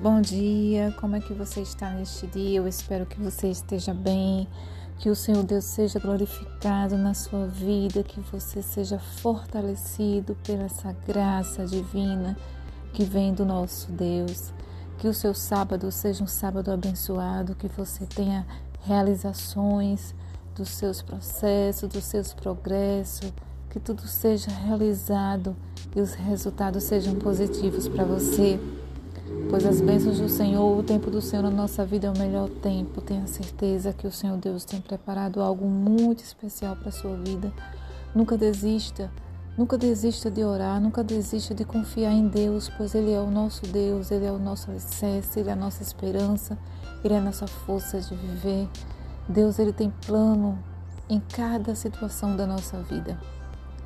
Bom dia, como é que você está neste dia? Eu espero que você esteja bem, que o Senhor Deus seja glorificado na sua vida, que você seja fortalecido pela essa graça divina que vem do nosso Deus. Que o seu sábado seja um sábado abençoado, que você tenha realizações dos seus processos, dos seus progressos, que tudo seja realizado e os resultados sejam positivos para você pois as bênçãos do Senhor, o tempo do Senhor na nossa vida é o melhor tempo. Tenha certeza que o Senhor Deus tem preparado algo muito especial para a sua vida. Nunca desista, nunca desista de orar, nunca desista de confiar em Deus, pois Ele é o nosso Deus, Ele é o nosso alicerce, Ele é a nossa esperança, Ele é a nossa força de viver. Deus, Ele tem plano em cada situação da nossa vida,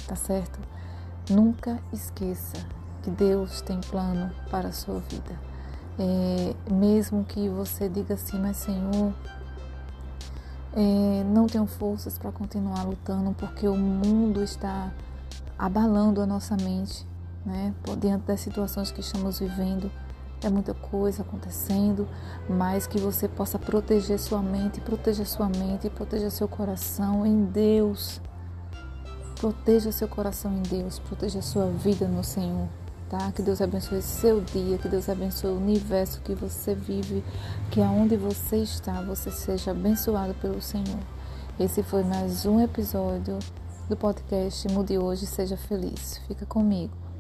tá certo? Nunca esqueça que Deus tem plano para a sua vida. É, mesmo que você diga assim, mas Senhor, é, não tenho forças para continuar lutando porque o mundo está abalando a nossa mente, né? Diante das situações que estamos vivendo, é muita coisa acontecendo, mas que você possa proteger sua mente, proteja sua mente, proteja seu coração em Deus. Proteja seu coração em Deus, proteja sua vida no Senhor tá? Que Deus abençoe seu dia, que Deus abençoe o universo que você vive, que aonde você está, você seja abençoado pelo Senhor. Esse foi mais um episódio do podcast Mude Hoje, seja feliz. Fica comigo.